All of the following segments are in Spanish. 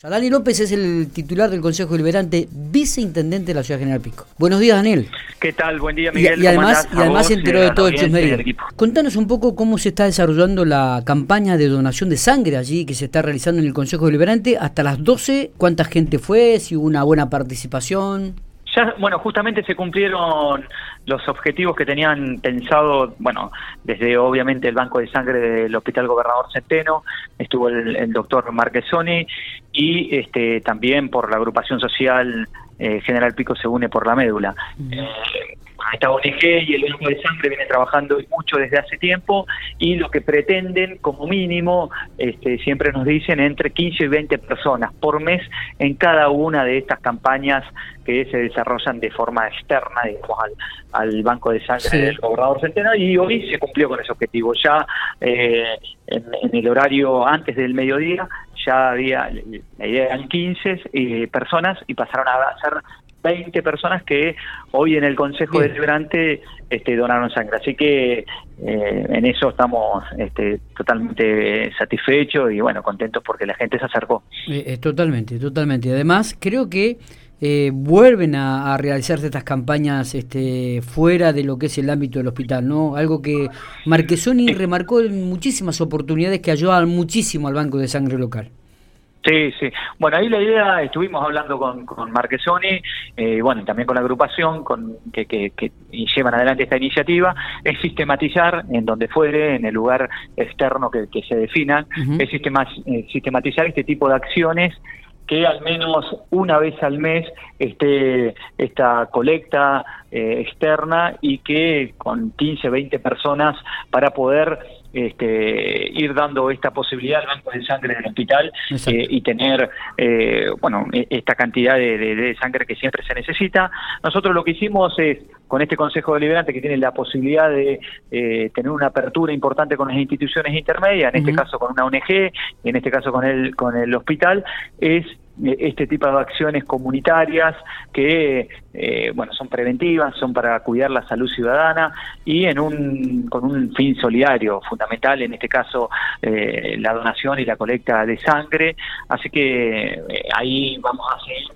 Dani López es el titular del Consejo Deliberante, viceintendente de la Ciudad General Pico. Buenos días, Daniel. ¿Qué tal? Buen día, Miguel. Y, además, y además se enteró de todo el chismerío. Contanos un poco cómo se está desarrollando la campaña de donación de sangre allí que se está realizando en el Consejo Deliberante. Hasta las 12, ¿cuánta gente fue? Si hubo una buena participación. Ya, bueno, justamente se cumplieron los objetivos que tenían pensado, bueno, desde obviamente el Banco de Sangre del Hospital Gobernador Centeno, estuvo el, doctor Marquesoni y este, también por la agrupación social eh, General Pico se une por la médula. Eh, esta ONG y el Banco de Sangre viene trabajando mucho desde hace tiempo. Y lo que pretenden como mínimo, este, siempre nos dicen, entre 15 y 20 personas por mes en cada una de estas campañas que se desarrollan de forma externa digamos, al, Banco de Sangre del Gobernador Centeno y hoy se cumplió con ese objetivo. Ya eh, en, el horario antes del mediodía ya había, la idea eran 15 eh, personas y pasaron a ser 20 personas que hoy en el Consejo Deliberante este, donaron sangre. Así que eh, en eso estamos este, totalmente satisfechos y bueno, contentos porque la gente se acercó. Eh, totalmente, totalmente. Además, creo que eh, vuelven a, realizarse estas campañas este, fuera de lo que es el ámbito del hospital, ¿no? Algo que Marquesoni remarcó en muchísimas oportunidades que ayudaban muchísimo al Banco de Sangre local. Sí, sí. Bueno, ahí la idea, estuvimos hablando con, con Marquesoni, eh, bueno, y también con la agrupación con, que, que, llevan adelante esta iniciativa, es sistematizar en donde fuere, en el lugar externo que, se definan, es eh, sistematizar este tipo de acciones que al menos una vez al mes esté esta colecta eh, externa y que con 15, 20 personas para poder este, ir dando esta posibilidad al banco de sangre del hospital eh, y tener eh, bueno e, esta cantidad de, sangre que siempre se necesita. Nosotros lo que hicimos es, con este Consejo Deliberante que tiene la posibilidad de tener una apertura importante con las instituciones intermedias, en este caso con una ONG, en este caso con el, con el hospital, es este tipo de acciones comunitarias que eh, bueno son preventivas son para cuidar la salud ciudadana y en un con un fin solidario fundamental en este caso eh, la donación y la colecta de sangre. Así que eh, ahí vamos a seguir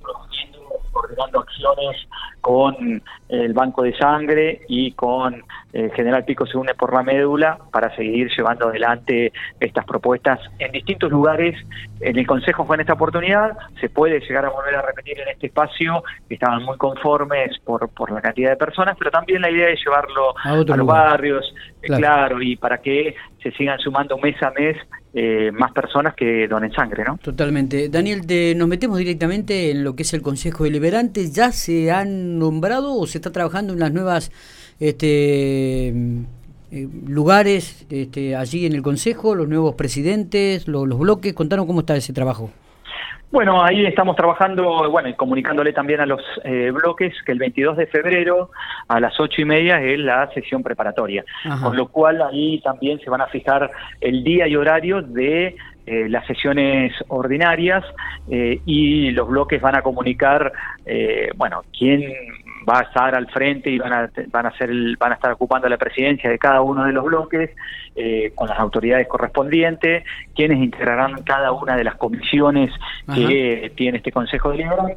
coordinando acciones con el Banco de Sangre y con el General Pico se une por la médula para seguir llevando adelante estas propuestas en distintos lugares. En el Consejo fue en esta oportunidad, se puede llegar a volver a repetir en este espacio, que estaban muy conformes por, por la cantidad de personas, pero también la idea es llevarlo a, los barrios, eh, claro. y para que se sigan sumando mes a mes eh, más personas que donen sangre, ¿no? Totalmente. Daniel, nos metemos directamente en lo que es el Consejo Deliberante. ¿Ya se han nombrado o se está trabajando en las nuevas este, eh, lugares este, allí en el Consejo, los nuevos presidentes, los bloques? Contanos cómo está ese trabajo. Bueno, ahí estamos trabajando, bueno, y comunicándole también a los eh, bloques que el 22 de febrero a las ocho y media es la sesión preparatoria, con lo cual ahí también se van a fijar el día y horario de eh, las sesiones ordinarias eh, y los bloques van a comunicar, bueno, quién va a estar al frente y van a, van a, ser van a estar ocupando la presidencia de cada uno de los bloques eh, con las autoridades correspondientes, quienes integrarán cada una de las comisiones que tiene este Consejo Deliberante.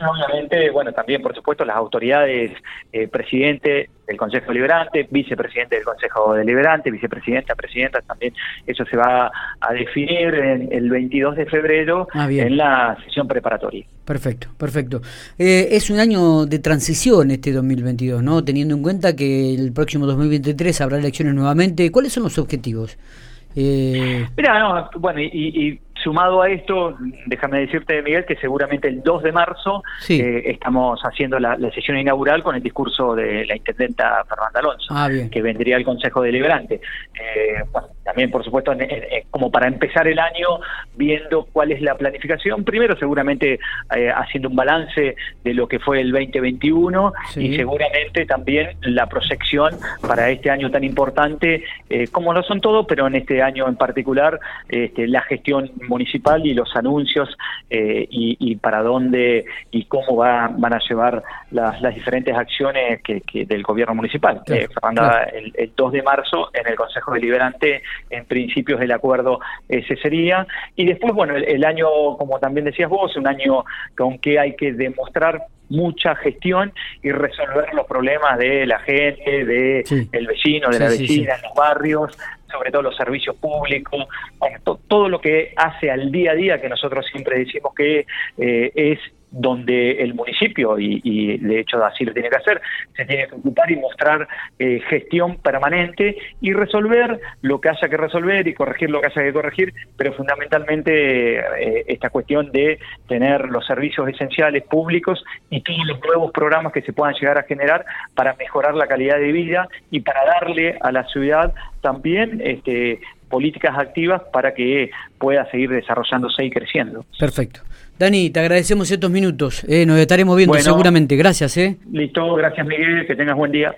Obviamente, bueno, también por supuesto las autoridades, eh, presidente del Consejo Deliberante, vicepresidente del Consejo Deliberante, vicepresidenta, presidenta, también eso se va a definir en el 22 de febrero ah, en la sesión preparatoria. Perfecto, perfecto. Eh, es un año de transición este 2022, ¿no? Teniendo en cuenta que el próximo 2023 habrá elecciones nuevamente. ¿Cuáles son los objetivos? Eh... Mira, no, bueno, y Sumado a esto, déjame decirte, Miguel, que seguramente el 2 de marzo eh, estamos haciendo la, sesión inaugural con el discurso de la intendenta Fernanda Alonso, ah, que vendría al Consejo Deliberante. Eh, también, por supuesto, como para empezar el año viendo cuál es la planificación. Primero, seguramente eh, haciendo un balance de lo que fue el 2021 y seguramente también la proyección para este año tan importante, como lo son todos, pero en este año en particular, este, la gestión municipal y los anuncios eh, y, para dónde y cómo va, van a llevar las, diferentes acciones que, del gobierno municipal. Eh, el, 2 de marzo en el Consejo Deliberante, en principios del acuerdo ese sería. Y después, bueno, el, año, como también decías vos, un año con que hay que demostrar mucha gestión y resolver los problemas de la gente, de el vecino, de la vecina, en los barrios, sobre todo los servicios públicos, todo lo que hace al día a día, que nosotros siempre decimos que eh, es donde el municipio, y, de hecho así lo tiene que hacer, se tiene que ocupar y mostrar eh, gestión permanente y resolver lo que haya que resolver y corregir lo que haya que corregir, pero fundamentalmente eh, esta cuestión de tener los servicios esenciales públicos y todos los nuevos programas que se puedan llegar a generar para mejorar la calidad de vida y para darle a la ciudad también este, políticas activas para que pueda seguir desarrollándose y creciendo. Perfecto. Dani, te agradecemos estos minutos. Eh, nos estaremos viendo seguramente. Gracias. Eh. Listo, gracias Miguel, que tengas buen día.